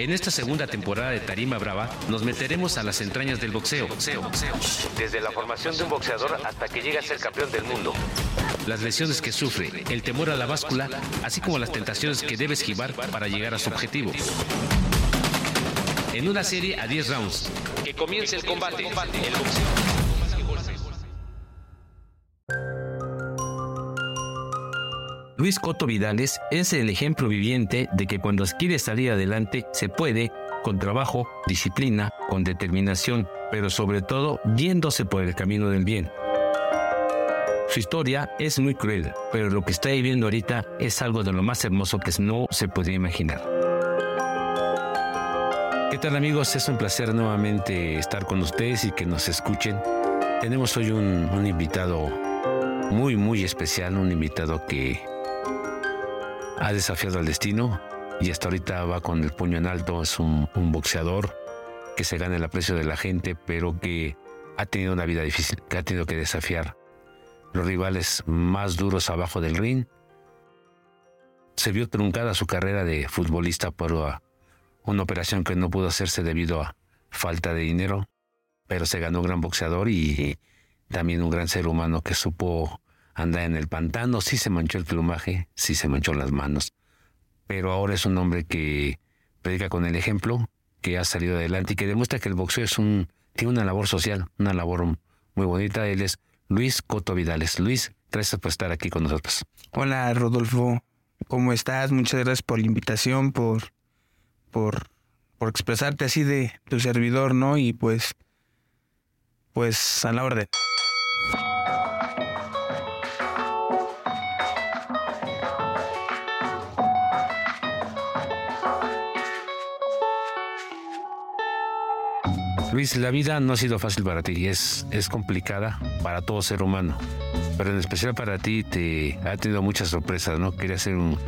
En esta segunda temporada de Tarima Brava nos meteremos a las entrañas del boxeo. boxeo, boxeo. Desde la formación de un boxeador hasta que llega a ser campeón del mundo. Las lesiones que sufre, el temor a la báscula, así como las tentaciones que debe esquivar para llegar a su objetivo. En una serie a 10 rounds. Que comience el combate. El boxeo. Luis Coto Vidales es el ejemplo viviente de que cuando quiere salir adelante se puede con trabajo, disciplina, con determinación, pero sobre todo yéndose por el camino del bien. Su historia es muy cruel, pero lo que está viviendo ahorita es algo de lo más hermoso que no se podría imaginar. ¿Qué tal amigos? Es un placer nuevamente estar con ustedes y que nos escuchen. Tenemos hoy un invitado muy, muy especial, un invitado que ha desafiado al destino y hasta ahorita va con el puño en alto. Es un, boxeador que se gana el aprecio de la gente, pero que ha tenido una vida difícil, que ha tenido que desafiar los rivales más duros abajo del ring. Se vio truncada su carrera de futbolista por una operación que no pudo hacerse debido a falta de dinero, pero se ganó un gran boxeador y también un gran ser humano que supo anda en el pantano, sí se manchó el plumaje, sí se manchó las manos, pero ahora es un hombre que predica con el ejemplo, que ha salido adelante y que demuestra que el boxeo es un, tiene una labor social, una labor muy bonita. Él es Luis Coto Vidales. Luis, gracias por estar aquí con nosotros. Hola Rodolfo, ¿cómo estás? Muchas gracias por la invitación, por, por, por expresarte así de tu servidor, ¿no? Y pues, pues a la orden. Luis, la vida no ha sido fácil para ti, es, es complicada para todo ser humano, pero en especial para ti te ha tenido muchas sorpresas, ¿no? Quería ser un,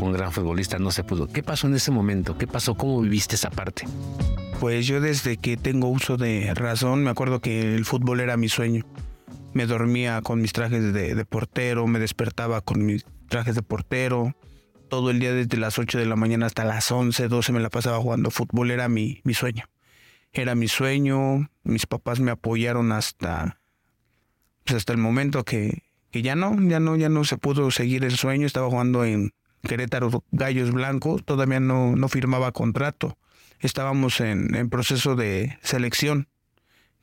un gran futbolista, no se pudo. ¿Qué pasó en ese momento? ¿Qué pasó? ¿Cómo viviste esa parte? Pues yo desde que tengo uso de razón, me acuerdo que el fútbol era mi sueño. Me dormía con mis trajes de, de portero, me despertaba con mis trajes de portero, todo el día desde las 8 de la mañana hasta las 11, 12 me la pasaba jugando fútbol, era mi, mi sueño era mi sueño, mis papás me apoyaron hasta, pues hasta el momento que, que ya no, ya no, ya no se pudo seguir el sueño, estaba jugando en Querétaro Gallos Blancos, todavía no, no firmaba contrato, estábamos en, en proceso de selección.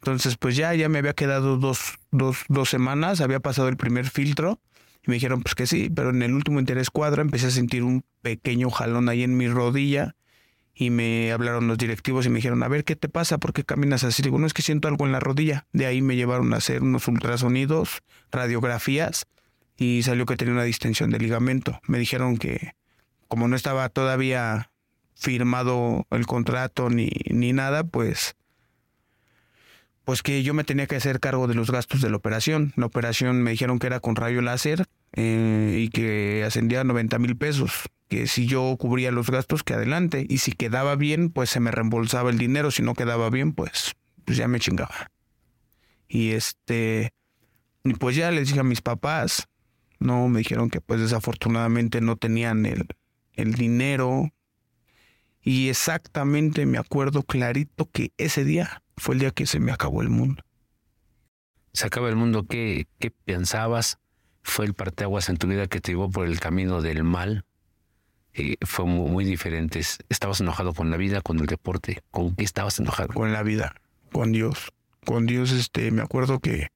Entonces, pues ya, ya me había quedado dos, dos, dos semanas, había pasado el primer filtro. Y me dijeron pues que sí, pero en el último interés cuadra empecé a sentir un pequeño jalón ahí en mi rodilla y me hablaron los directivos y me dijeron, a ver, ¿qué te pasa? ¿Por qué caminas así? Digo, no es que siento algo en la rodilla. De ahí me llevaron a hacer unos ultrasonidos, radiografías y salió que tenía una distensión de ligamento. Me dijeron que como no estaba todavía firmado el contrato ni, ni nada, pues pues que yo me tenía que hacer cargo de los gastos de la operación. La operación me dijeron que era con rayo láser eh, y que ascendía a 90 mil pesos que si yo cubría los gastos, que adelante. Y si quedaba bien, pues se me reembolsaba el dinero. Si no quedaba bien, pues, pues ya me chingaba. Y este, y pues ya les dije a mis papás, no, me dijeron que pues desafortunadamente no tenían el, el dinero. Y exactamente me acuerdo clarito que ese día fue el día que se me acabó el mundo. Se acaba el mundo, ¿qué, qué pensabas? ¿Fue el parteaguas en tu vida que te llevó por el camino del mal? fue muy, diferente. ¿Estabas enojado con la vida, con el deporte? ¿Con qué estabas enojado? Con la vida, con Dios. Con Dios, este, me acuerdo que,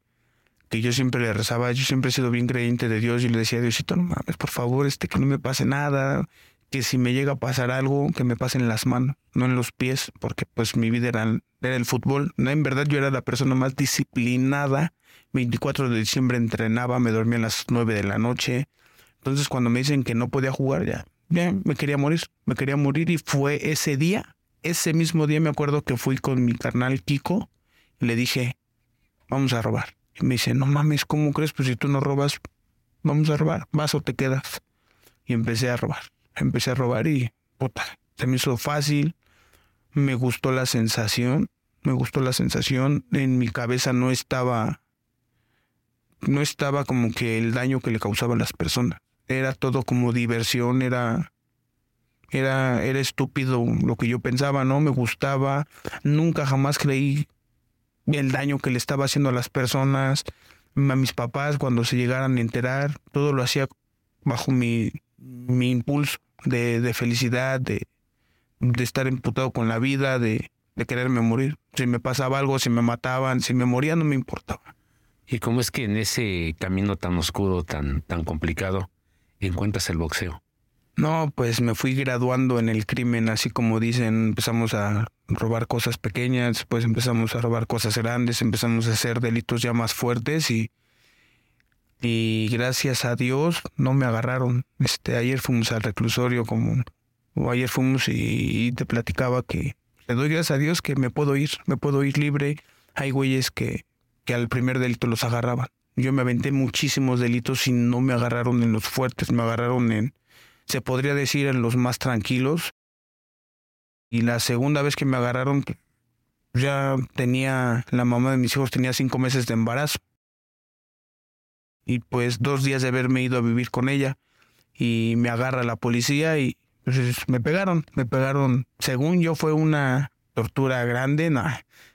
que yo siempre le rezaba, yo siempre he sido bien creyente de Dios y le decía, Diosito, no mames, por favor, este, que no me pase nada, que si me llega a pasar algo, que me pase en las manos, no en los pies, porque pues mi vida era, era el fútbol. No, en verdad yo era la persona más disciplinada. 24 de diciembre entrenaba, me dormía a las 9 de la noche. Entonces cuando me dicen que no podía jugar, ya me quería morir, me quería morir y fue ese día, ese mismo día me acuerdo que fui con mi carnal Kiko y le dije, vamos a robar. Y me dice, no mames, ¿cómo crees? Pues si tú no robas, vamos a robar, vas o te quedas. Y empecé a robar, empecé a robar y, puta, se me hizo fácil, me gustó la sensación, me gustó la sensación, en mi cabeza no estaba, no estaba como que el daño que le causaban las personas era todo como diversión, era, Era, era estúpido lo que yo pensaba, ¿no? Me gustaba. Nunca jamás creí el daño que le estaba haciendo a las personas, a mis papás cuando se llegaran a enterar. Todo lo hacía bajo mi, mi impulso de, de felicidad, de, de estar imputado con la vida, de, de quererme morir. Si me pasaba algo, si me mataban, si me moría, no me importaba. ¿Y cómo es que en ese camino tan oscuro, tan, tan complicado, encuentras el boxeo? No, pues me fui graduando en el crimen, así como dicen, empezamos a robar cosas pequeñas, después empezamos a robar cosas grandes, empezamos a hacer delitos ya más fuertes y, y gracias a Dios no me agarraron. Este, ayer fuimos al reclusorio como, o ayer fuimos y, te platicaba que le doy gracias a Dios que me puedo ir, me puedo ir libre. Hay güeyes que, que al primer delito los agarraban. Yo me aventé muchísimos delitos y no me agarraron en los fuertes, me agarraron en, se podría decir, en los más tranquilos. Y la segunda vez que me agarraron, ya tenía, la mamá de mis hijos tenía cinco meses de embarazo. Y pues dos días de haberme ido a vivir con ella. Y me agarra la policía y pues, me pegaron, me pegaron. Según yo fue una tortura grande, no,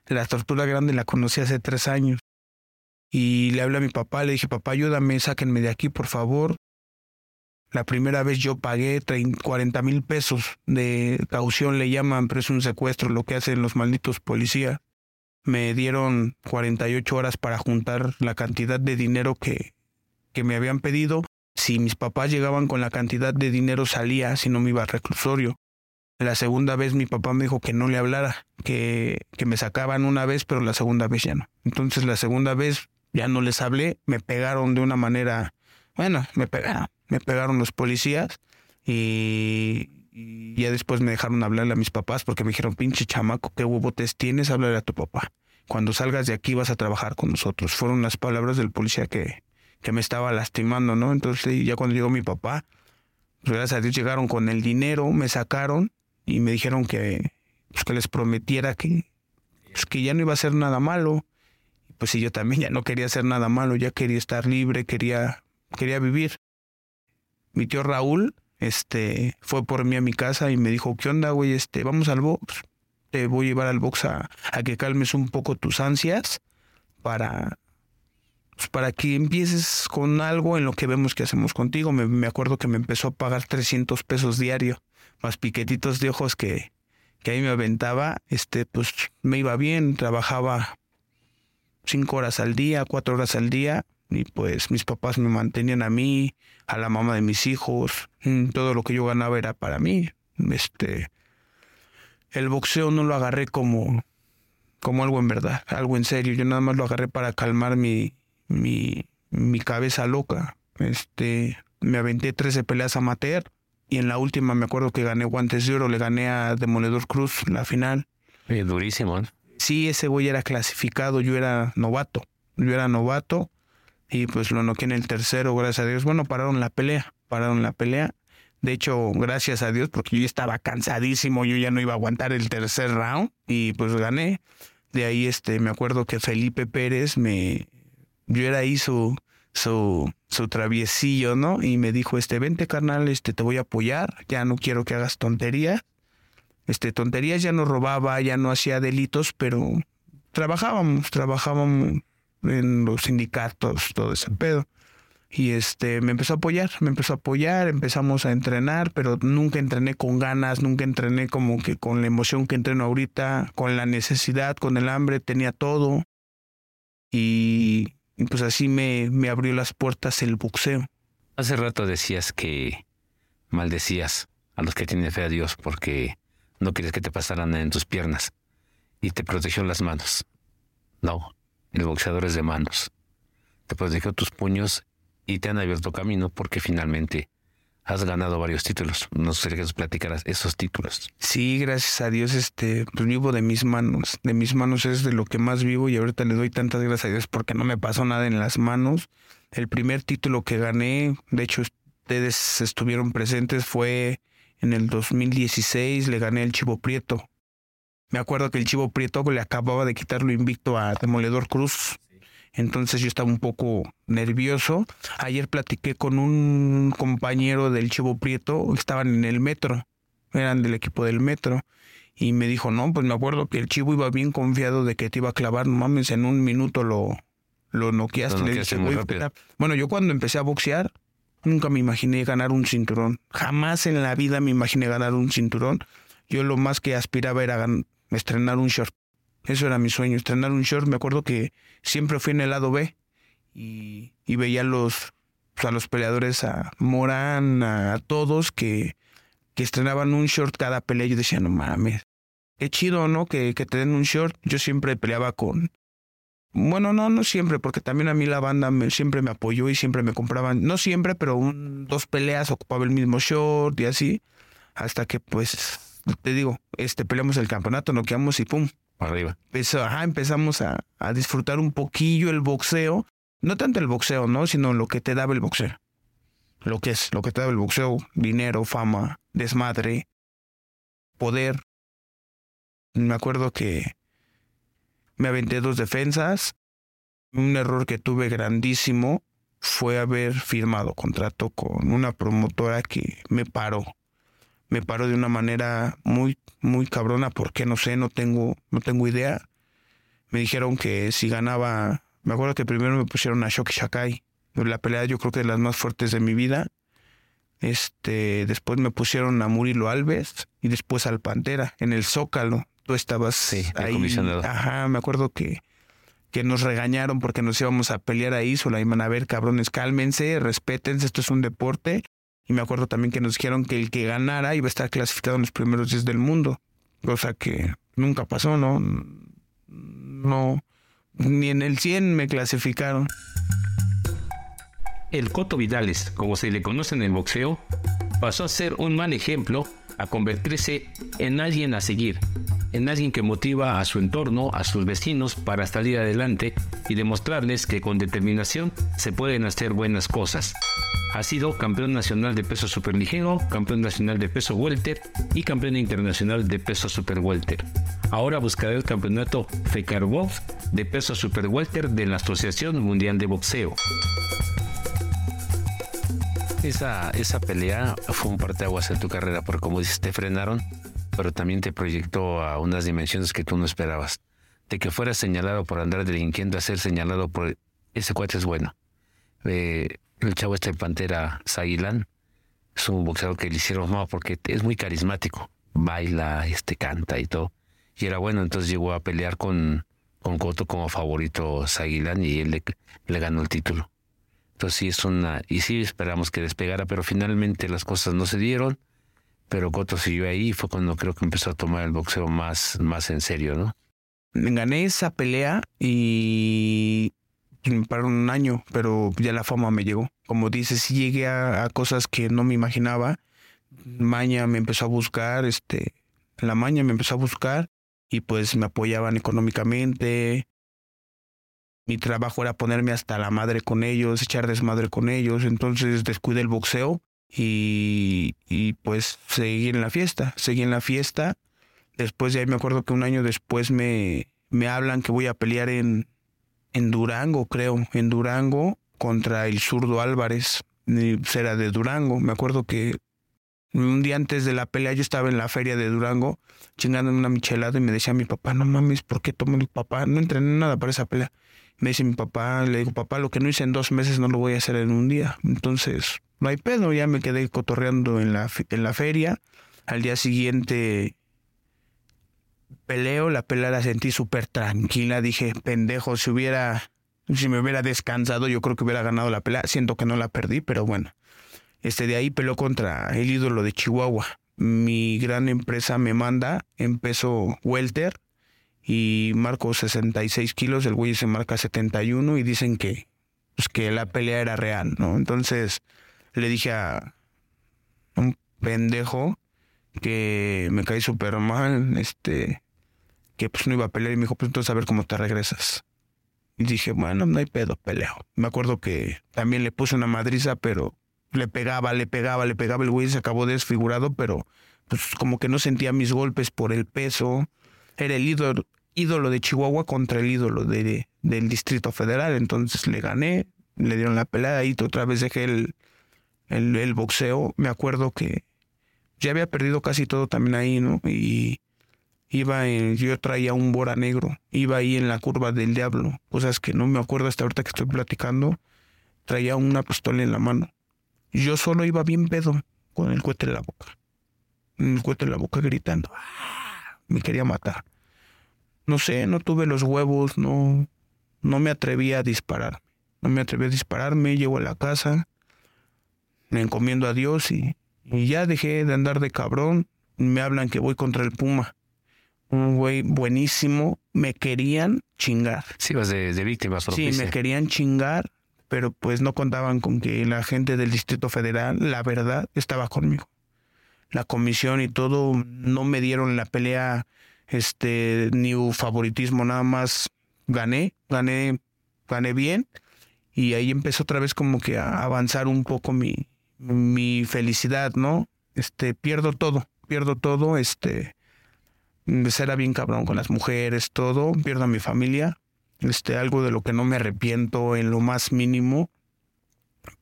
la tortura grande la conocí hace tres años. Y le hablé a mi papá, le dije, papá, ayúdame, sáquenme de aquí, por favor. La primera vez yo pagué 40 mil pesos de caución, le llaman, pero es un secuestro lo que hacen los malditos policías. Me dieron 48 horas para juntar la cantidad de dinero que, que me habían pedido. Si mis papás llegaban con la cantidad de dinero salía, si no me iba al reclusorio. La segunda vez mi papá me dijo que no le hablara, que, que me sacaban una vez, pero la segunda vez ya no. Entonces la segunda vez ya no les hablé, me pegaron de una manera, bueno, me pegaron, me pegaron los policías y, y ya después me dejaron hablarle a mis papás porque me dijeron, pinche chamaco, qué huevotes tienes, háblale a tu papá. Cuando salgas de aquí vas a trabajar con nosotros. Fueron las palabras del policía que, que me estaba lastimando, ¿no? Entonces ya cuando llegó mi papá, pues, gracias a Dios llegaron con el dinero, me sacaron y me dijeron que, pues, que les prometiera que, pues, que ya no iba a hacer nada malo. Pues sí, yo también ya no quería hacer nada malo, ya quería estar libre, quería, quería vivir. Mi tío Raúl, este, fue por mí a mi casa y me dijo, ¿qué onda, güey? Este, vamos al box. Te voy a llevar al box a, a que calmes un poco tus ansias para, pues, para que empieces con algo en lo que vemos que hacemos contigo. Me, me acuerdo que me empezó a pagar 300 pesos diario más piquetitos de ojos que, que ahí me aventaba, este, pues me iba bien, trabajaba cinco horas al día, cuatro horas al día, y pues mis papás me mantenían a mí, a la mamá de mis hijos, mm, todo lo que yo ganaba era para mí. Este, el boxeo no lo agarré como, como algo en verdad, algo en serio. Yo nada más lo agarré para calmar mi, mi, mi cabeza loca. Este, me aventé 13 peleas amateur y en la última me acuerdo que gané guantes de oro, le gané a Demoledor Cruz la final. Eh, durísimo, ¿no? Sí, ese güey era clasificado, yo era novato. Yo era novato y pues lo noqué en el tercero, gracias a Dios. Bueno, pararon la pelea, pararon la pelea. De hecho, gracias a Dios, porque yo estaba cansadísimo, yo ya no iba a aguantar el tercer round y pues gané. De ahí este, me acuerdo que Felipe Pérez me, yo era ahí su, su, su traviesillo, ¿no? Y me dijo, este, vente carnal, este, te voy a apoyar, ya no quiero que hagas tonterías. Este, tonterías ya no robaba, ya no hacía delitos, pero trabajábamos, trabajábamos en los sindicatos, todo ese pedo. Y este, me empezó a apoyar, me empezó a apoyar, empezamos a entrenar, pero nunca entrené con ganas, nunca entrené como que con la emoción que entreno ahorita, con la necesidad, con el hambre, tenía todo. Y, y pues así me, me abrió las puertas el boxeo. Hace rato decías que maldecías a los que tienen fe a Dios porque no querías que te pasaran en tus piernas y te protegió las manos. No, el boxeador es de manos. Te protegió tus puños y te han abierto camino porque finalmente has ganado varios títulos. No sé que nos platicaras esos títulos. Sí, gracias a Dios, este, pues vivo de mis manos. De mis manos es de lo que más vivo y ahorita le doy tantas gracias a Dios porque no me pasó nada en las manos. El primer título que gané, de hecho ustedes estuvieron presentes, fue en el 2016, le gané el Chivo Prieto. Me acuerdo que el Chivo Prieto le acababa de quitar lo invicto a Demoledor Cruz. Entonces yo estaba un poco nervioso. Ayer platiqué con un compañero del Chivo Prieto, estaban en el metro eran del equipo del metro. Y me dijo, no, pues me acuerdo que el chivo iba bien confiado de que te iba a clavar, no mames, en un minuto lo, lo noqueaste. Lo Le noqueaste dije, muy "Güey, rápido". puta". Bueno, yo cuando empecé a boxear, nunca me imaginé ganar un cinturón. Jamás en la vida me imaginé ganar un cinturón. Yo lo más que aspiraba era estrenar un short. Eso era mi sueño, estrenar un short. Me acuerdo que siempre fui en el lado B y, y veía los, pues, a los peleadores, a Morán, a, a todos que, que estrenaban un short cada pelea. Yo decía, no mames, qué chido, ¿no? Que, que te den un short. Yo siempre peleaba con... Bueno, no, no siempre, porque también a mí la banda me- siempre me apoyó y siempre me compraban, no siempre, pero un, dos peleas ocupaba el mismo short y así, hasta que pues, te digo, este peleamos el campeonato, noqueamos y pum, Arriba. empezó, ajá, empezamos a, a disfrutar un poquillo el boxeo. No tanto el boxeo, ¿no? Sino lo que te daba el boxeo. Lo que es, lo que te daba el boxeo. Dinero, fama, desmadre, poder. Me acuerdo que me aventé dos defensas. Un error que tuve grandísimo fue haber firmado contrato con una promotora que me paró. Me paró de una manera muy, muy cabrona porque no sé, no tengo, no tengo idea. Me dijeron que si ganaba, me acuerdo que primero me pusieron a Shoki Shakai, la pelea yo creo que de las más fuertes de mi vida. Este, después me pusieron a Murilo Alves y después al Pantera en el Zócalo. Tú estabas Sí, ahí. comisionado. Ajá, me acuerdo que que nos regañaron porque nos íbamos a pelear ahí, solo iban a ver, cabrones, cálmense, respétense, esto es un deporte. Y me acuerdo también que nos dijeron que el que ganara iba a estar clasificado en los primeros 10 del mundo, cosa que nunca pasó, ¿no? No, ni en el 100 me clasificaron. El Coto Vidales, como se le conoce en el boxeo, pasó a ser un mal ejemplo a convertirse en alguien a seguir, en alguien que motiva a su entorno, a sus vecinos para salir adelante y demostrarles que con determinación se pueden hacer buenas cosas. Ha sido campeón nacional de peso superligero, campeón nacional de peso welter y campeón internacional de peso super welter. Ahora buscará el campeonato Fekarwolf de peso super welter de la Asociación Mundial de Boxeo. Esa, esa pelea fue un parteaguas en tu carrera, porque como dices, te frenaron, pero también te proyectó a unas dimensiones que tú no esperabas. De que fueras señalado por andar delinquiendo a ser señalado por ese cuate es bueno. Eh, el chavo este Pantera Zaguilán es un boxeador que le hicieron no porque es muy carismático, baila, este canta y todo. Y era bueno, entonces llegó a pelear con, con Coto como favorito Zaguilán y él le ganó el título. Entonces sí es una, y sí esperamos que despegara, pero finalmente las cosas no se dieron. Pero Coto siguió ahí y fue cuando creo que empezó a tomar el boxeo más, más en serio, ¿no? Gané esa pelea y pararon un año, pero ya la fama me llegó. Como dices, llegué a, a cosas que no me imaginaba. Maña me empezó a buscar, este, la Maña me empezó a buscar y pues me apoyaban económicamente. Mi trabajo era ponerme hasta la madre con ellos, echar desmadre con ellos. Entonces descuidé el boxeo y, y pues seguí en la fiesta, seguí en la fiesta. Después de ahí me acuerdo que un año después me, me hablan que voy a pelear en, en Durango, creo, en Durango contra el zurdo Álvarez. Era de Durango. Me acuerdo que un día antes de la pelea yo estaba en la feria de Durango chingando en una michelada y me decía mi papá, no mames, ¿por qué tomo el papá? No entrené nada para esa pelea. Me dice mi papá, le digo, papá, lo que no hice en dos meses no lo voy a hacer en un día. Entonces, no hay pedo, ya me quedé cotorreando en la, en la feria. Al día siguiente peleo, la pelea la sentí súper tranquila. Dije, pendejo, si hubiera, si me hubiera descansado, yo creo que hubiera ganado la pelea. Siento que no la perdí, pero bueno. Este de ahí peleó contra el ídolo de Chihuahua. Mi gran empresa me manda en peso welter y marco 66 kilos, el güey se marca 71 y dicen que, pues, que la pelea era real, ¿no? Entonces le dije a un pendejo que me caí súper mal, este, que pues no iba a pelear y me dijo, pues entonces a ver cómo te regresas. Y dije, bueno, no hay pedo, peleo. Me acuerdo que también le puse una madriza, pero le pegaba, le pegaba, le pegaba, el güey se acabó desfigurado, pero pues como que no sentía mis golpes por el peso. Era el ídolo, ídolo de Chihuahua contra el ídolo de, del Distrito Federal, entonces le gané, le dieron la pelea y otra vez dejé el, el, boxeo. Me acuerdo que ya había perdido casi todo también ahí, ¿no? Y iba en, yo traía un bora negro, iba ahí en la curva del diablo, cosas que no me acuerdo hasta ahorita que estoy platicando, traía una pistola en la mano. Yo solo iba bien pedo, con el cohete en la boca. El cohete en la boca gritando. ¡Ah! Me quería matar. No sé, no tuve los huevos, no, no me atreví a disparar. No me atreví a dispararme, llego a la casa, me encomiendo a Dios y, y ya dejé de andar de cabrón. Me hablan que voy contra el Puma un güey buenísimo, me querían chingar. Sí, vas de, de víctimas. Sí, me querían chingar, pero pues no contaban con que la gente del Distrito Federal, la verdad, estaba conmigo. La comisión y todo no me dieron la pelea, este, ni favoritismo, nada más gané, gané, gané bien. Y ahí empezó otra vez como que a avanzar un poco mi, mi felicidad, ¿no? Este, pierdo todo, pierdo todo, este, era bien cabrón con las mujeres, todo, pierdo a mi familia, este, algo de lo que no me arrepiento en lo más mínimo,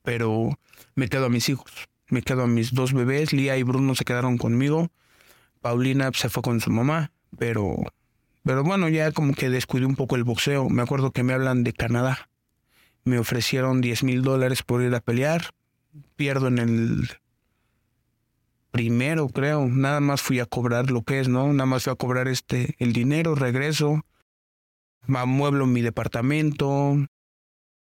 pero me quedo a mis hijos, me quedo a mis dos bebés, Lía y Bruno se quedaron conmigo, Paulina se fue con su mamá, pero, pero bueno, ya como que descuidé un poco el boxeo, me acuerdo que me hablan de Canadá, me ofrecieron 10 mil dólares por ir a pelear, pierdo en el primero, creo. Nada más fui a cobrar lo que es, ¿no? Nada más fui a cobrar este el dinero, regreso, amueblo mi departamento,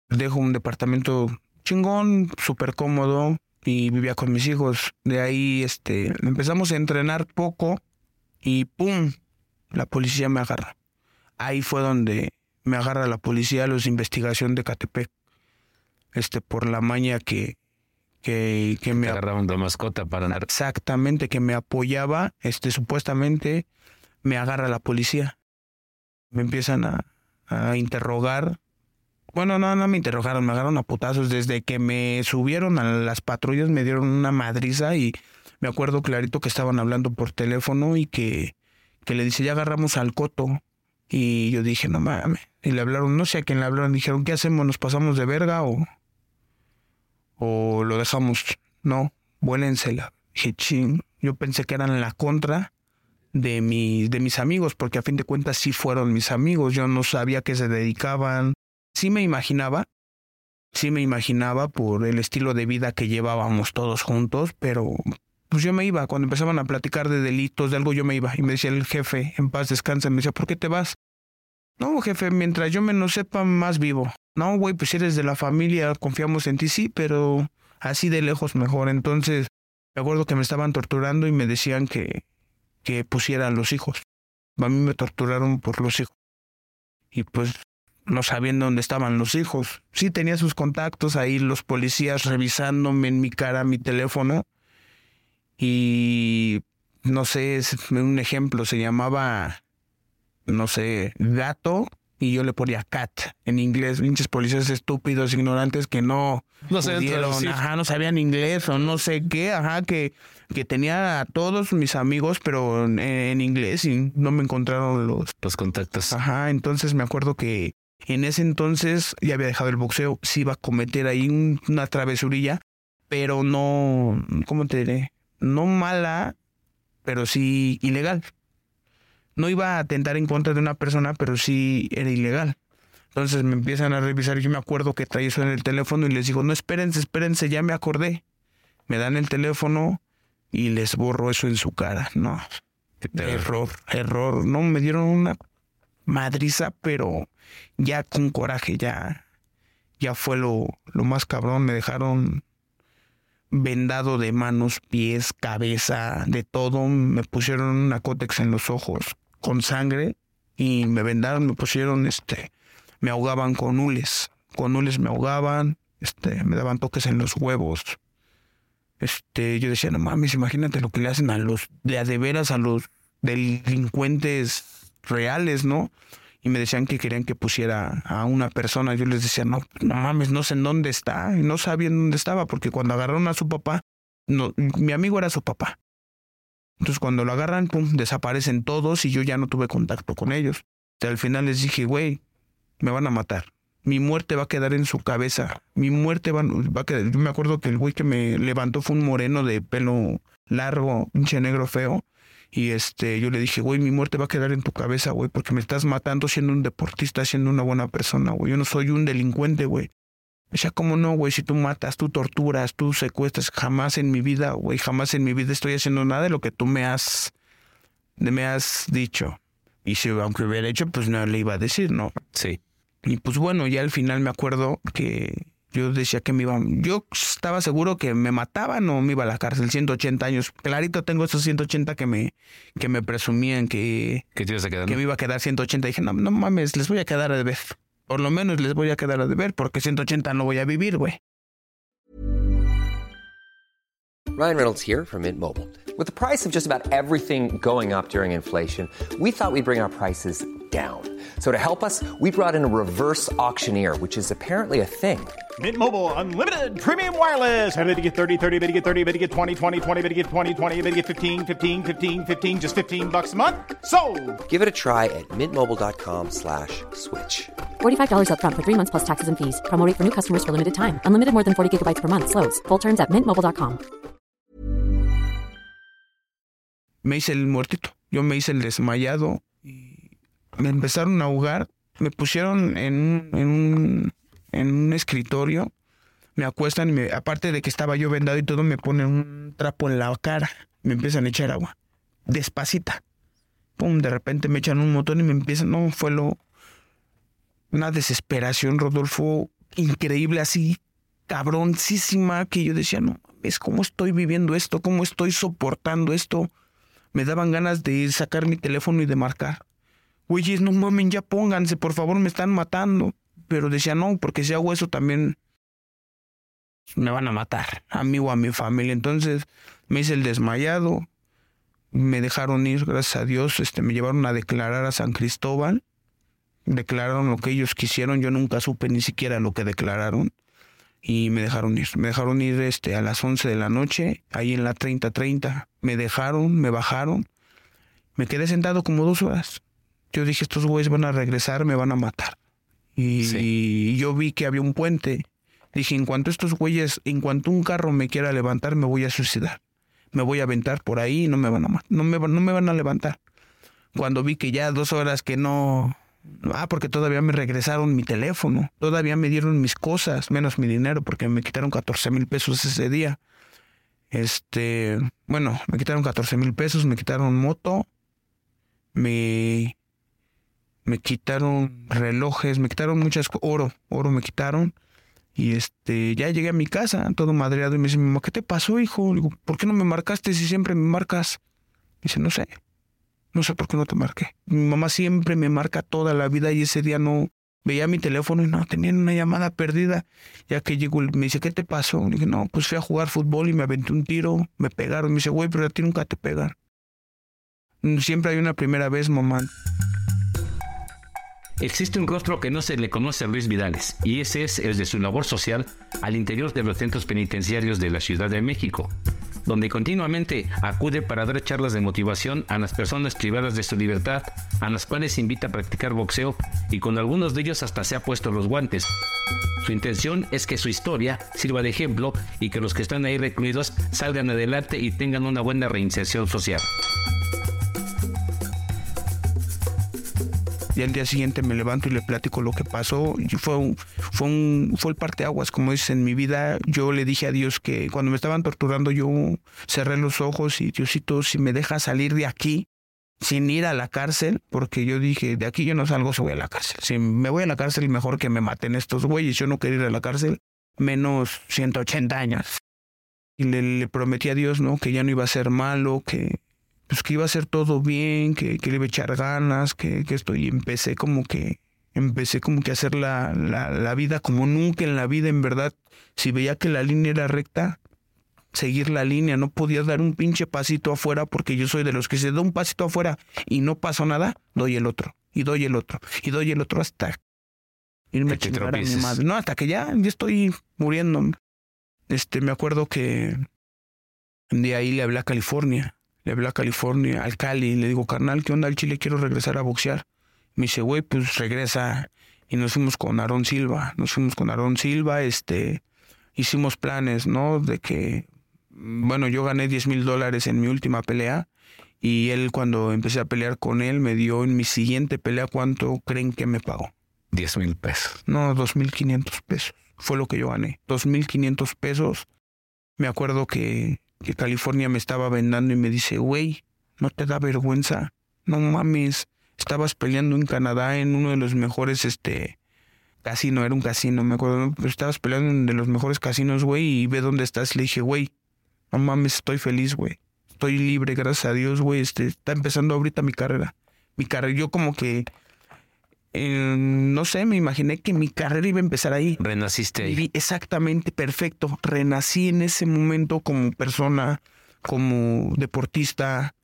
dejo un departamento chingón, súper cómodo y vivía con mis hijos. De ahí este empezamos a entrenar poco y pum, la policía me agarra. Ahí fue donde me agarra la policía los de investigación de Catepec. Este por la maña que que, que me agarraban de mascota para andar. Exactamente, que me apoyaba, este supuestamente me agarra la policía. Me empiezan a, a interrogar. Bueno, no, no me interrogaron, me agarraron a putazos. Desde que me subieron a las patrullas me dieron una madriza y me acuerdo clarito que estaban hablando por teléfono y que, que le dice, ya agarramos al coto. Y yo dije, no mames. Y le hablaron, no sé a quién le hablaron, dijeron, ¿qué hacemos? ¿Nos pasamos de verga o, o lo dejamos, no, vuélensela. Dije, ching, yo pensé que eran la contra de, mis, de mis amigos, porque a fin de cuentas sí fueron mis amigos, yo no sabía que se dedicaban, sí me imaginaba, sí me imaginaba por el estilo de vida que llevábamos todos juntos, pero pues yo me iba, cuando empezaban a platicar de delitos, de algo yo me iba, y me decía el jefe, en paz descansa, me decía, ¿por qué te vas? No, jefe, mientras yo menos sepa, más vivo. No, güey, pues eres de la familia, confiamos en ti, sí, pero así de lejos mejor. Entonces, me acuerdo que me estaban torturando y me decían que, que pusieran los hijos. A mí me torturaron por los hijos. Y pues no sabían dónde estaban los hijos. Sí tenía sus contactos ahí, los policías revisándome en mi cara, mi teléfono. Y no sé, un ejemplo, se llamaba, no sé, gato y yo le ponía cat en inglés, pinches policías estúpidos, ignorantes que no no pudieron, ajá, no sabían inglés o no sé qué, ajá, que, que tenía a todos mis amigos, pero en, inglés y no me encontraron los, los contactos. Ajá, entonces me acuerdo que en ese entonces ya había dejado el boxeo, sí iba a cometer ahí una travesurilla, pero no, ¿cómo te diré? No mala, pero sí ilegal no iba a atentar en contra de una persona, pero sí era ilegal. Entonces me empiezan a revisar yo me acuerdo que traía eso en el teléfono y les digo, no, espérense, espérense, ya me acordé. Me dan el teléfono y les borro eso en su cara. No, error, error. No, me dieron una madriza, pero ya con coraje, ya, ya fue lo, lo más cabrón. Me dejaron vendado de manos, pies, cabeza, de todo. Me pusieron una cótex en los ojos con sangre y me vendaron, me pusieron, este, me ahogaban con hules, con hules me ahogaban, este, me daban toques en los huevos. Este, yo decía, no mames, imagínate lo que le hacen a los, de a de veras a los delincuentes reales, ¿no? Y me decían que querían que pusiera a una persona. Yo les decía, no, no mames, no sé en dónde está. Y no sabían dónde estaba, porque cuando agarraron a su papá, no, mi amigo era su papá. Entonces cuando lo agarran, pum, desaparecen todos y yo ya no tuve contacto con ellos. al final les dije, güey, me van a matar. Mi muerte va a quedar en su cabeza. Mi muerte va, va a quedar. Yo me acuerdo que el güey que me levantó fue un moreno de pelo largo, pinche negro feo. Y este, yo le dije, güey, mi muerte va a quedar en tu cabeza, güey, porque me estás matando siendo un deportista, siendo una buena persona, güey. Yo no soy un delincuente, güey. O sea, ¿cómo no, güey? Si tú matas, tú torturas, tú secuestras, jamás en mi vida, güey, jamás en mi vida estoy haciendo nada de lo que tú me has, me has dicho. Y si aunque hubiera hecho, pues no le iba a decir, ¿no? Sí. Y pues bueno, ya al final me acuerdo que yo decía que me iban, yo estaba seguro que me mataban o me iba a la cárcel, 180 años. Clarito tengo esos 180 que me, que me presumían que, ¿Qué te ibas a quedar? que me iba a quedar 180. dije, no, no mames, les voy a quedar a deber. Por lo menos les voy a quedar a deber porque 180 no voy a vivir, güey. Ryan Reynolds here from Mint Mobile. With the price of just about everything going up during inflation, we thought we'd bring our prices down. So to help us, we brought in a reverse auctioneer, which is apparently a thing. Mint Mobile unlimited premium wireless. Ready to get 30, 30, bit to get 30, bit to get 20, 20, 20, bit to get 20, 20, bit to get 15, 15, 15, 15 just 15 bucks a month. So, Give it a try at mintmobile.com slash switch. $45 upfront for three months plus taxes and fees. Promo rate for new customers for limited time. Unlimited more than 40 gigabytes per month. Slows. Full terms at mintmobile.com. Me hice el muertito. Yo me hice el desmayado y me empezaron a ahogar. Me pusieron en un, en un, en un escritorio. Me acuestan y me, aparte de que estaba yo vendado y todo, me ponen un trapo en la cara. Me empiezan a echar agua. Despacita. Pum, de repente me echan un montón y me empiezan. No, fue lo. Una desesperación, Rodolfo, increíble, así, cabroncísima, que yo decía, no, es cómo estoy viviendo esto, cómo estoy soportando esto. Me daban ganas de sacar mi teléfono y de marcar. Güeyes, no mamen, ya pónganse, por favor, me están matando. Pero decía, no, porque si hago eso también me van a matar, a mí o a mi familia. Entonces me hice el desmayado, me dejaron ir, gracias a Dios, este, me llevaron a declarar a San Cristóbal, declararon lo que ellos quisieron, yo nunca supe ni siquiera lo que declararon y me dejaron ir, me dejaron ir este, a las 11 de la noche, ahí en la 3030, me dejaron, me bajaron, me quedé sentado como dos horas. Yo dije, estos güeyes van a regresar, me van a matar. Y, Sí. y yo vi que había un puente. Dije, en cuanto estos güeyes, en cuanto un carro me quiera levantar, me voy a suicidar. Me voy a aventar por ahí y no me van a no me, van- no me van a levantar. Cuando vi que ya dos horas que no. Ah, porque todavía me regresaron mi teléfono. Todavía me dieron mis cosas, menos mi dinero, porque me quitaron 14 mil pesos ese día. Este, bueno, me quitaron 14 mil pesos, me quitaron moto, me, me quitaron relojes, me quitaron muchas oro, oro me quitaron. Y este, ya llegué a mi casa, todo madreado, y me dice mi mamá, ¿qué te pasó, hijo? Le digo, ¿por qué no me marcaste si siempre me marcas? Dice, no sé, no sé por qué no te marqué. Mi mamá siempre me marca toda la vida y ese día no veía mi teléfono y no, tenían una llamada perdida. Ya que llegó, me dice, ¿qué te pasó? Le dije, no, pues fui a jugar fútbol y me aventé un tiro, me pegaron. Me dice, güey, pero a ti nunca te pegan. Siempre hay una primera vez, mamá. Existe un rostro que no se le conoce a Luis Vidales, y ese es el de su labor social al interior de los centros penitenciarios de la Ciudad de México, donde continuamente acude para dar charlas de motivación a las personas privadas de su libertad, a las cuales invita a practicar boxeo y con algunos de ellos hasta se ha puesto los guantes. Su intención es que su historia sirva de ejemplo y que los que están ahí recluidos salgan adelante y tengan una buena reinserción social. Y al día siguiente me levanto y le platico lo que pasó. Y fue un, fue un, fue el parteaguas, como dices, en mi vida. Yo le dije a Dios que cuando me estaban torturando, yo cerré los ojos y Diosito, si me deja salir de aquí sin ir a la cárcel, porque yo dije, de aquí yo no salgo, se voy a la cárcel. Si me voy a la cárcel, mejor que me maten estos güeyes. Yo no quería ir a la cárcel, menos 180 años. Y le, le prometí a Dios, ¿no? Que ya no iba a ser malo, que, pues que iba a ser todo bien, que, que le iba a echar ganas, que, que esto, y empecé como que, empecé como que a hacer la, la, la vida como nunca en la vida, en verdad, si veía que la línea era recta, seguir la línea, no podía dar un pinche pasito afuera porque yo soy de los que se da un pasito afuera y no pasó nada, doy el otro, y doy el otro, y doy el otro hasta irme Que a chingar a mi madre. No, hasta que ya, ya estoy muriendo. Este, me acuerdo que de ahí le hablé a California, le hablé a California, al Cali, le digo, carnal, ¿qué onda al Chile? Quiero regresar a boxear. Me dice, güey, pues regresa. Y nos fuimos con Aarón Silva, nos fuimos con Aarón Silva, este, hicimos planes, ¿no? De que bueno, yo gané 10 mil dólares en mi última pelea y él cuando empecé a pelear con él me dio en mi siguiente pelea cuánto creen que me pagó. 10 mil pesos. No, 2.500 pesos. Fue lo que yo gané. 2.500 pesos. Me acuerdo que, que California me estaba vendando y me dice, güey, ¿no te da vergüenza? No mames. Estabas peleando en Canadá en uno de los mejores, este, casino, era un casino, me acuerdo. Pero estabas peleando en de los mejores casinos, güey, y ve dónde estás. Le dije, güey, no mames, estoy feliz, güey. Estoy libre, gracias a Dios, güey. Este, está empezando ahorita mi carrera. Mi carrera, yo como que eh, no sé, me imaginé que mi carrera iba a empezar ahí. Renaciste ahí. Viví exactamente perfecto. Renací en ese momento como persona, como deportista,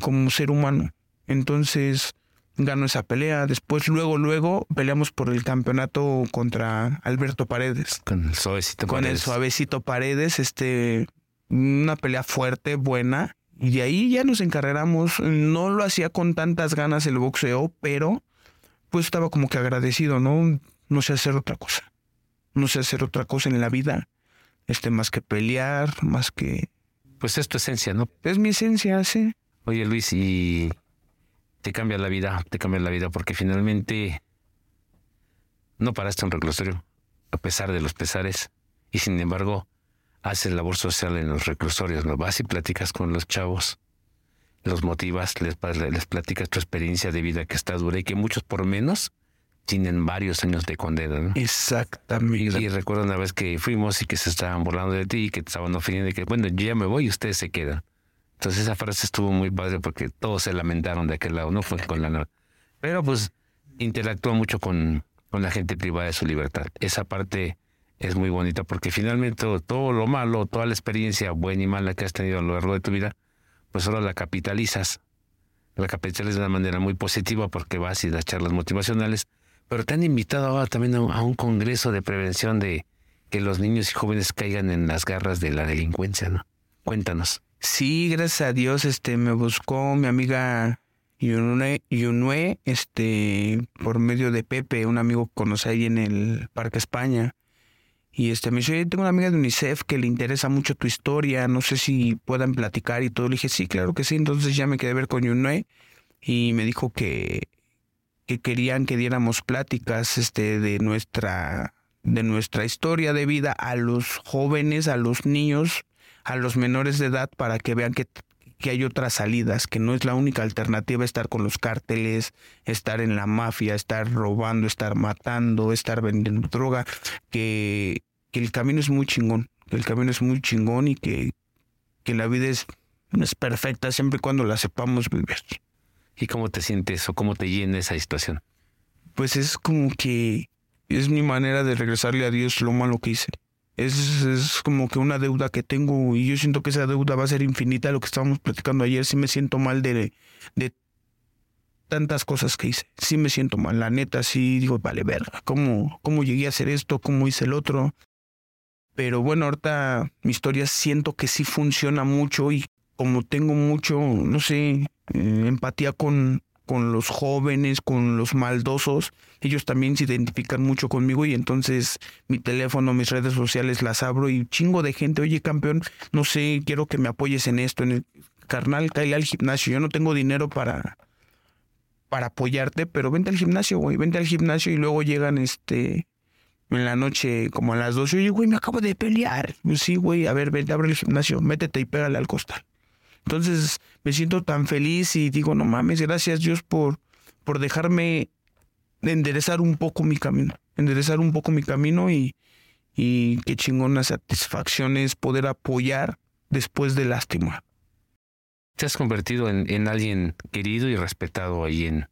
como ser humano. Entonces ganó esa pelea. Después, luego, luego peleamos por el campeonato contra Alberto Paredes. Con el suavecito Con el suavecito Paredes, este, una pelea fuerte, buena. Y de ahí ya nos encarreramos. No lo hacía con tantas ganas el boxeo, pero pues estaba como que agradecido, ¿no? No sé hacer otra cosa. No sé hacer otra cosa en la vida. Este, más que pelear, más que. Pues es tu esencia, ¿no? Es mi esencia, sí. Oye Luis, y te cambia la vida, te cambia la vida porque finalmente no paraste en reclusorio, a pesar de los pesares, y sin embargo haces labor social en los reclusorios, ¿no? Vas y platicas con los chavos, los motivas, les, les platicas tu experiencia de vida que está dura y que muchos por menos tienen varios años de condena, ¿no? Y, Exactamente. y recuerdo una vez que fuimos y que se estaban burlando de ti y que te estaban ofendiendo y que, bueno, yo ya me voy y ustedes se quedan. Entonces esa frase estuvo muy padre porque todos se lamentaron de aquel lado, no fue con la... Pero pues interactúa mucho con, con la gente privada de su libertad. Esa parte es muy bonita porque finalmente todo, todo lo malo, toda la experiencia buena y mala que has tenido a lo largo de tu vida, pues ahora la capitalizas. La capitalizas de una manera muy positiva porque vas y das charlas motivacionales. Pero te han invitado ahora también a un, congreso de prevención de que los niños y jóvenes caigan en las garras de la delincuencia, ¿no? Cuéntanos. Sí, gracias a Dios, este, me buscó mi amiga Yunue, Yunue, este, por medio de Pepe, un amigo que conocí ahí en el Parque España. Y este, me dice, "Oye, tengo una amiga de UNICEF que le interesa mucho tu historia, no sé si puedan platicar y todo. Le dije, sí, claro que sí. Entonces ya me quedé a ver con Yunue y me dijo que, que querían que diéramos pláticas, este, de nuestra, de nuestra historia de vida a los jóvenes, a los niños, a los menores de edad para que vean que, que hay otras salidas, que no es la única alternativa estar con los cárteles, estar en la mafia, estar robando, estar matando, estar vendiendo droga, que, que el camino es muy chingón, que el camino es muy chingón y que, que la vida es, es perfecta siempre y cuando la sepamos vivir. ¿Y cómo te sientes o cómo te llena esa situación? Pues es como que es mi manera de regresarle a Dios lo malo que hice. Es, es como que una deuda que tengo y yo siento que esa deuda va a ser infinita. Lo que estábamos platicando ayer, sí me siento mal de, de tantas cosas que hice. Sí me siento mal, la neta, sí digo, vale, verga, ¿cómo, cómo llegué a hacer esto? ¿Cómo hice el otro? Pero bueno, ahorita mi historia siento que sí funciona mucho y como tengo mucho, no sé, eh, empatía con, con los jóvenes, con los maldosos, ellos también se identifican mucho conmigo y entonces mi teléfono, mis redes sociales las abro y chingo de gente, oye campeón, no sé, quiero que me apoyes en esto, en el carnal, cae al gimnasio, yo no tengo dinero para para apoyarte, pero vente al gimnasio, güey, vente al gimnasio y luego llegan este en la noche como a las 12, oye, güey, me acabo de pelear. Pues sí, güey, a ver, vente, abre el gimnasio, métete y pégale al costal. Entonces me siento tan feliz y digo, no mames, gracias Dios por, por dejarme enderezar un poco mi camino, enderezar un poco mi camino y, y qué chingona satisfacción es poder apoyar después de lastimar. Te has convertido en, en alguien querido y respetado ahí en,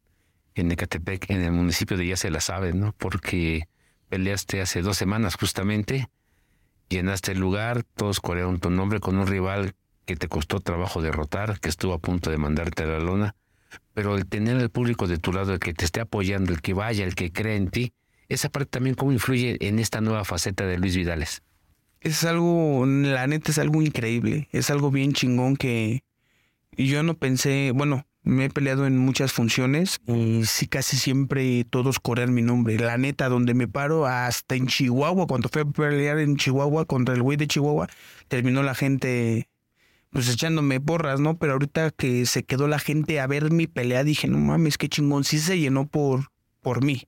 en Ecatepec, en el municipio de Ya se la sabe, ¿no? Porque peleaste hace dos semanas justamente, llenaste el lugar, todos corearon tu nombre con un rival que te costó trabajo derrotar, que estuvo a punto de mandarte a la lona, pero el tener al público de tu lado, el que te esté apoyando, el que vaya, el que cree en ti, esa parte también cómo influye en esta nueva faceta de Luis Vidales. Es algo, la neta es algo increíble, es algo bien chingón que yo no pensé, bueno, Me he peleado en muchas funciones y sí casi siempre todos corren mi nombre. La neta, donde me paro, hasta en Chihuahua, cuando fui a pelear en Chihuahua contra el güey de Chihuahua, terminó la gente pues echándome porras, ¿no? Pero ahorita que se quedó la gente a ver mi pelea, dije, no mames, qué chingón, sí se llenó por, por mí.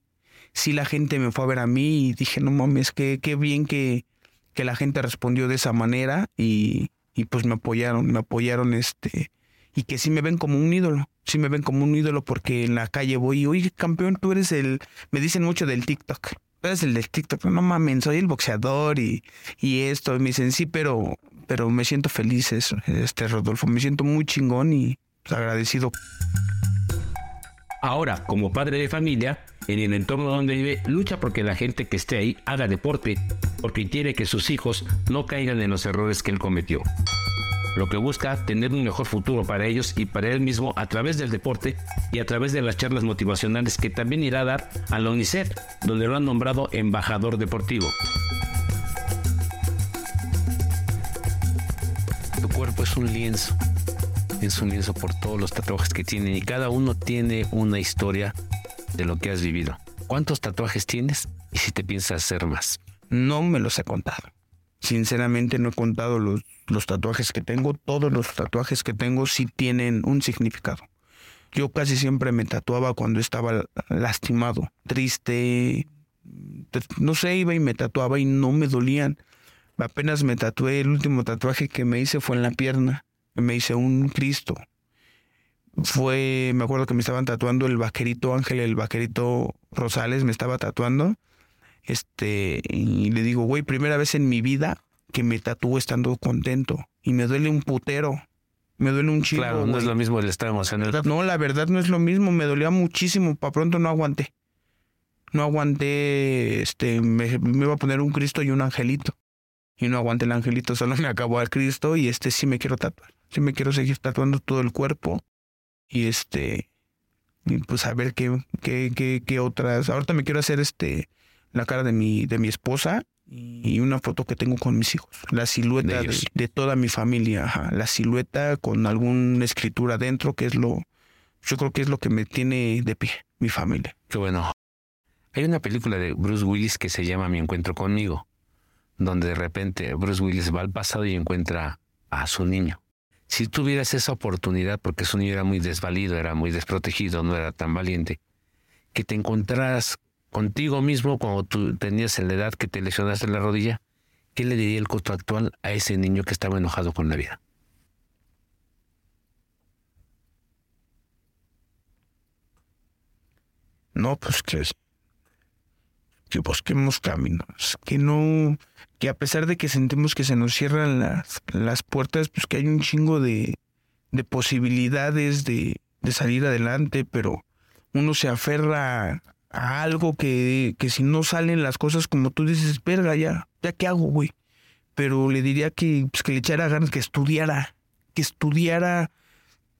Sí la gente me fue a ver a mí y dije, no mames, qué, qué bien que, que la gente respondió de esa manera y, y pues me apoyaron, me apoyaron este y que sí me ven como un ídolo, sí me ven como un ídolo porque en la calle voy y, oye, campeón, tú eres el, me dicen mucho del TikTok, tú eres el del TikTok, no mames, soy el boxeador y, y esto, me dicen, sí, pero, pero me siento feliz este Rodolfo, me siento muy chingón y pues, agradecido. Ahora, como padre de familia, en el entorno donde vive, lucha porque la gente que esté ahí haga deporte, porque quiere que sus hijos no caigan en los errores que él cometió. Lo que busca tener un mejor futuro para ellos y para él mismo a través del deporte y a través de las charlas motivacionales que también irá a dar a la UNICEF, donde lo han nombrado embajador deportivo. Tu cuerpo es un lienzo. Es un lienzo por todos los tatuajes que tienen y cada uno tiene una historia de lo que has vivido. ¿Cuántos tatuajes tienes y si te piensas hacer más? No me los he contado. Sinceramente no he contado los, los tatuajes que tengo. Todos los tatuajes que tengo sí tienen un significado. Yo casi siempre me tatuaba cuando estaba lastimado, triste. No sé, iba y me tatuaba y no me dolían. Apenas me tatué, el último tatuaje que me hice fue en la pierna. Me hice un Cristo. Fue, me acuerdo que me estaban tatuando el vaquerito Ángel, el vaquerito Rosales, me estaba tatuando. Este, y le digo, güey, primera vez en mi vida que me tatúo estando contento. Y me duele un putero. Me duele un chingo. Claro, no es lo mismo el estar emocionado. No, la verdad no es lo mismo, me dolía muchísimo, para pronto no aguanté. No aguanté, este, me, me iba a poner un Cristo y un angelito. Y no aguanté el angelito, solo me acabó el Cristo y este sí me quiero tatuar. Sí me quiero seguir tatuando todo el cuerpo. Y este, y pues a ver qué, qué, qué, qué otras. Ahorita me quiero hacer este, la cara de mi, de mi esposa y una foto que tengo con mis hijos. La silueta De de, ellos. de toda mi familia. ajá. La silueta con alguna escritura dentro, que es lo, yo creo que es lo que me tiene de pie, mi familia. Qué bueno. Hay una película de Bruce Willis que se llama Mi encuentro conmigo, donde de repente Bruce Willis va al pasado y encuentra a su niño. Si tuvieras esa oportunidad, porque su niño era muy desvalido, era muy desprotegido, no era tan valiente, que te encontraras contigo mismo cuando tú tenías la edad que te lesionaste la rodilla, ¿qué le diría el costo actual a ese niño que estaba enojado con la vida? No, pues que, que busquemos caminos, que no, que a pesar de que sentimos que se nos cierran las, las puertas, pues que hay un chingo de, de posibilidades de, de salir adelante, pero uno se aferra a algo que, que si no salen las cosas como tú dices, verga, ya, ya qué hago, güey. Pero le diría que, pues, que le echara ganas, que estudiara, que estudiara,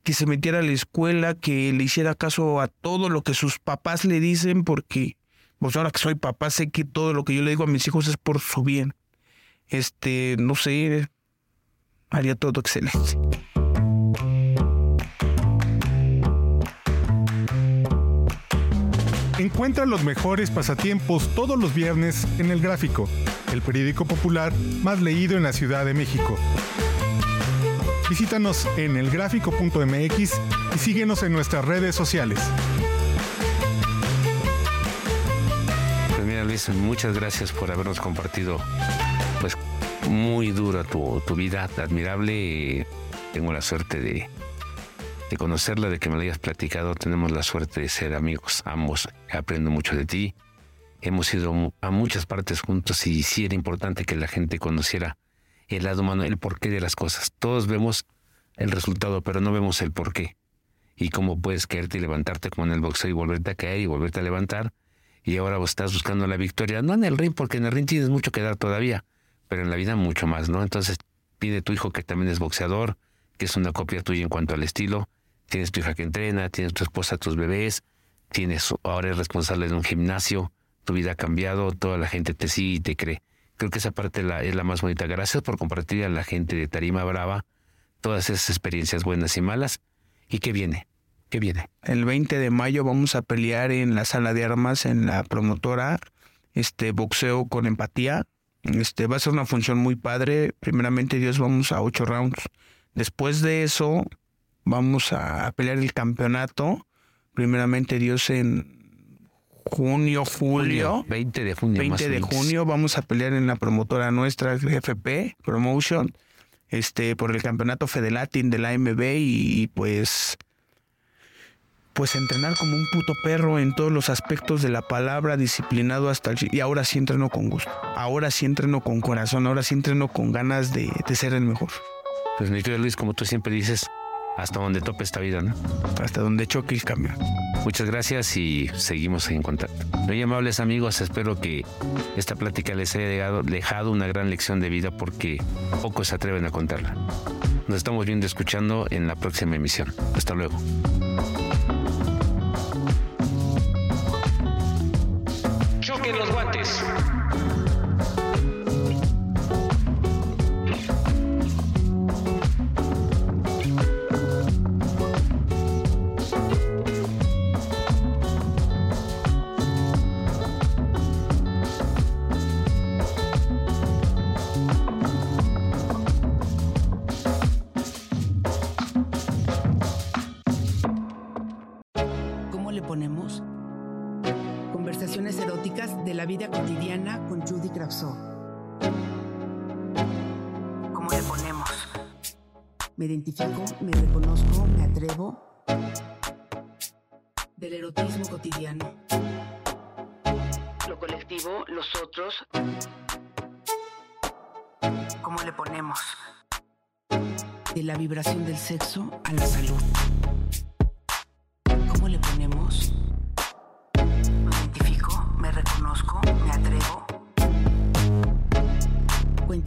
que se metiera a la escuela, que le hiciera caso a todo lo que sus papás le dicen, porque pues ahora que soy papá sé que todo lo que yo le digo a mis hijos es por su bien. Este, no sé, haría todo excelente. Encuentra los mejores pasatiempos todos los viernes en El Gráfico, el periódico popular más leído en la Ciudad de México. Visítanos en elgráfico.mx y síguenos en nuestras redes sociales. Muchas gracias por habernos compartido pues muy dura tu, tu vida, admirable. Tengo la suerte de, de conocerla, de que me la hayas platicado. Tenemos la suerte de ser amigos, ambos. Aprendo mucho de ti. Hemos ido a muchas partes juntos y sí era importante que la gente conociera el lado humano, el porqué de las cosas. Todos vemos el resultado, pero no vemos el porqué. Y cómo puedes caerte y levantarte como en el boxeo y volverte a caer y volverte a levantar y ahora estás buscando la victoria, no en el ring, porque en el ring tienes mucho que dar todavía, pero en la vida mucho más, ¿no? Entonces pide tu hijo que también es boxeador, que es una copia tuya en cuanto al estilo, tienes tu hija que entrena, tienes tu esposa, tus bebés, tienes, ahora eres responsable de un gimnasio, tu vida ha cambiado, toda la gente te sigue y te cree. Creo que esa parte la- es la más bonita. Gracias por compartir a la gente de Tarima Brava todas esas experiencias buenas y malas. ¿Y qué viene? ¿Qué viene? El 20 de mayo vamos a pelear en la sala de armas en la promotora, este boxeo con empatía. Este va a ser una función muy padre. Primeramente Dios vamos a ocho rounds. Después de eso vamos a pelear el campeonato. Primeramente Dios en junio, julio. 20 de junio. 20 de junio vamos a pelear en la promotora nuestra, FP Promotion, este, por el campeonato Fedelatin de la AMB y, pues pues entrenar como un puto perro en todos los aspectos de la palabra, disciplinado hasta el... Y ahora sí entreno con gusto, ahora sí entreno con corazón, ahora sí entreno con ganas de, de ser el mejor. Pues mi querido Luis, como tú siempre dices, hasta donde tope esta vida, ¿no? Hasta donde choque el cambio. Muchas gracias y seguimos en contacto. Muy amables amigos, espero que esta plática les haya dejado una gran lección de vida porque pocos se atreven a contarla. Nos estamos viendo escuchando en la próxima emisión. Hasta luego. ¿Cómo le ponemos? Choquen los guantes. Me identifico, me reconozco, me atrevo. Del erotismo cotidiano. Lo colectivo, los otros. ¿Cómo le ponemos? De la vibración del sexo a la salud. ¿Cómo le ponemos?